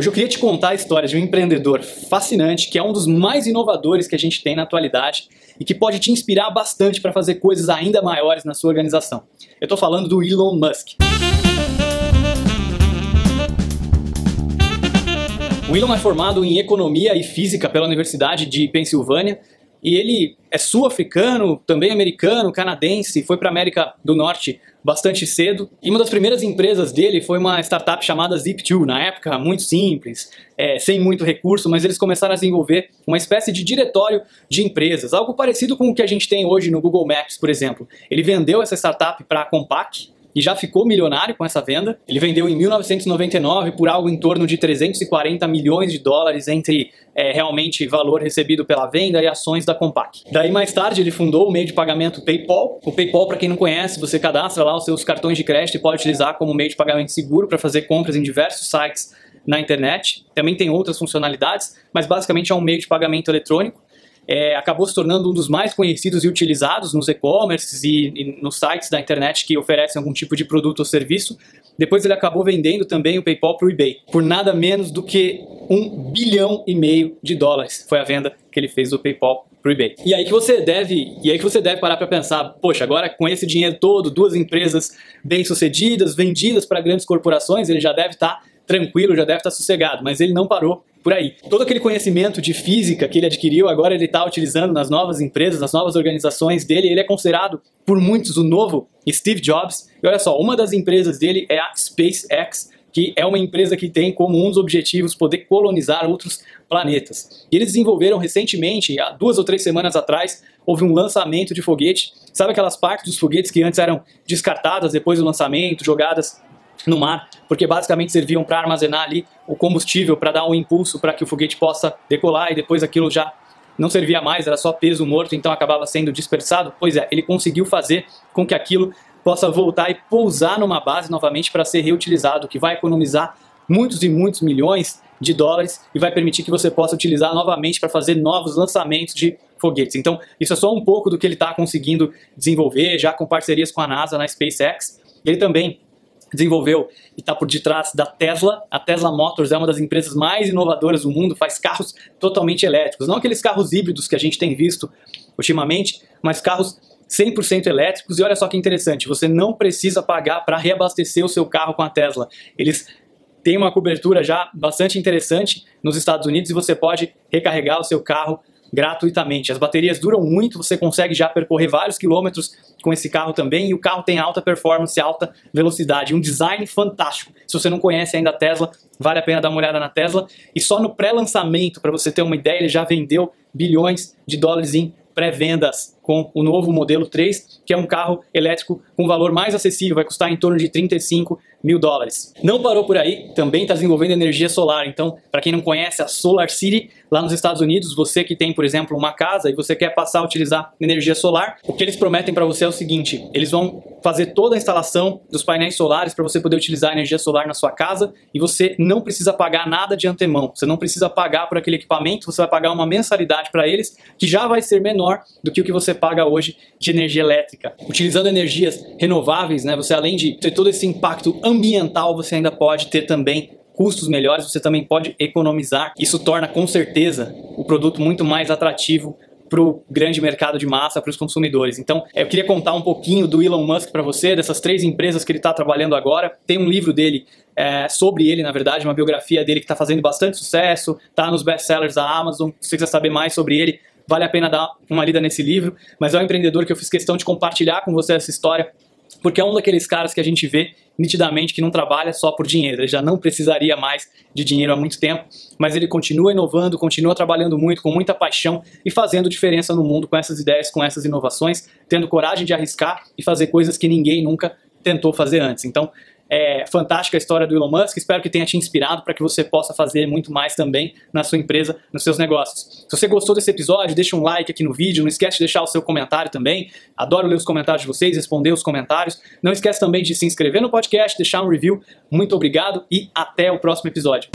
Hoje eu queria te contar a história de um empreendedor fascinante que é um dos mais inovadores que a gente tem na atualidade e que pode te inspirar bastante para fazer coisas ainda maiores na sua organização. Eu estou falando do Elon Musk. O Elon é formado em economia e física pela Universidade de Pensilvânia e ele é sul-africano, também americano, canadense, foi para a América do Norte bastante cedo. E uma das primeiras empresas dele foi uma startup chamada Zip2, na época muito simples, é, sem muito recurso, mas eles começaram a desenvolver uma espécie de diretório de empresas, algo parecido com o que a gente tem hoje no Google Maps, por exemplo. Ele vendeu essa startup para a Compaq, e já ficou milionário com essa venda. Ele vendeu em 1999 por algo em torno de 340 milhões de dólares entre é, realmente valor recebido pela venda e ações da Compaq. Daí mais tarde ele fundou o meio de pagamento PayPal. O PayPal, para quem não conhece, você cadastra lá os seus cartões de crédito e pode utilizar como meio de pagamento seguro para fazer compras em diversos sites na internet. Também tem outras funcionalidades, mas basicamente é um meio de pagamento eletrônico é, acabou se tornando um dos mais conhecidos e utilizados nos e-commerces e, e, nos sites da internet que oferecem algum tipo de produto ou serviço. Depois ele acabou vendendo também o PayPal para o eBay por nada menos do que um bilhão e meio de dólares. Foi a venda que ele fez do PayPal para o eBay. E aí que você deve, e aí que você deve parar para pensar, poxa, agora com esse dinheiro todo, duas empresas bem-sucedidas, vendidas para grandes corporações, ele já deve estar tá tranquilo, já deve estar tá sossegado, mas ele não parou por aí. Todo aquele conhecimento de física que ele adquiriu, agora ele está utilizando nas novas empresas, nas novas organizações dele. Ele é considerado por muitos o novo Steve Jobs. E olha só, uma das empresas dele é a SpaceX, que é uma empresa que tem como um dos objetivos poder colonizar outros planetas. E eles desenvolveram recentemente, há duas ou três semanas atrás, houve um lançamento de foguete. Sabe aquelas partes dos foguetes que antes eram descartadas depois do lançamento, jogadas no mar, porque basicamente serviam para armazenar ali o combustível para dar um impulso para que o foguete possa decolar e depois aquilo já não servia mais, era só peso morto, então acabava sendo dispersado. Pois é, ele conseguiu fazer com que aquilo possa voltar e pousar numa base novamente para ser reutilizado, que vai economizar muitos e muitos milhões de dólares e vai permitir que você possa utilizar novamente para fazer novos lançamentos de foguetes. Então, isso é só um pouco do que ele está conseguindo desenvolver, já com parcerias com a NASA na SpaceX. Ele também desenvolveu e está por detrás da Tesla. A Tesla Motors é uma das empresas mais inovadoras do mundo, faz carros totalmente elétricos. Não aqueles carros híbridos que a gente tem visto ultimamente, mas carros 100% elétricos. E olha só que interessante, você não precisa pagar para reabastecer o seu carro com a Tesla. Eles têm uma cobertura já bastante interessante nos Estados Unidos e você pode recarregar o seu carro gratuitamente. As baterias duram muito, você consegue já percorrer vários quilômetros com esse carro também, e o carro tem alta performance, alta velocidade, um design fantástico. Se você não conhece ainda a Tesla, vale a pena dar uma olhada na Tesla. E só no pré-lançamento, para você ter uma ideia, ele já vendeu bilhões de dólares em pré-vendas com o novo modelo 3, que é um carro elétrico com valor mais acessível, vai custar em torno de 35 mil dólares. Não parou por aí, também está desenvolvendo energia solar. Então, para quem não conhece a Solar City, lá nos Estados Unidos, você que tem, por exemplo, uma casa e você quer passar a utilizar energia solar, o que eles prometem para você é o seguinte: eles vão fazer toda a instalação dos painéis solares para você poder utilizar energia solar na sua casa e você não precisa pagar nada de antemão. Você não precisa pagar por aquele equipamento, você vai pagar uma mensalidade para eles que já vai ser menor do que o que você paga hoje de energia elétrica. Utilizando energias renováveis, né, você além de ter todo esse impacto ambiental, você ainda pode ter também custos melhores, você também pode economizar. Isso torna com certeza o produto muito mais atrativo para o grande mercado de massa, para os consumidores. Então, eu queria contar um pouquinho do Elon Musk para você, dessas três empresas que ele está trabalhando agora. Tem um livro dele é, sobre ele, na verdade, uma biografia dele que está fazendo bastante sucesso, está nos best-sellers da Amazon. Se você quiser saber mais sobre ele, vale a pena dar uma lida nesse livro. Mas é um empreendedor que eu fiz questão de compartilhar com você essa história, porque é um daqueles caras que a gente vê nitidamente que não trabalha só por dinheiro, ele já não precisaria mais de dinheiro há muito tempo, mas ele continua inovando, continua trabalhando muito, com muita paixão e fazendo diferença no mundo com essas ideias, com essas inovações, tendo coragem de arriscar e fazer coisas que ninguém nunca tentou fazer antes. Então, é fantástica a história do Elon Musk. Espero que tenha te inspirado para que você possa fazer muito mais também na sua empresa, nos seus negócios. Se você gostou desse episódio, deixa um like aqui no vídeo. Não esquece de deixar o seu comentário também. Adoro ler os comentários de vocês, responder os comentários. Não esquece também de se inscrever no podcast, deixar um review. Muito obrigado e até o próximo episódio.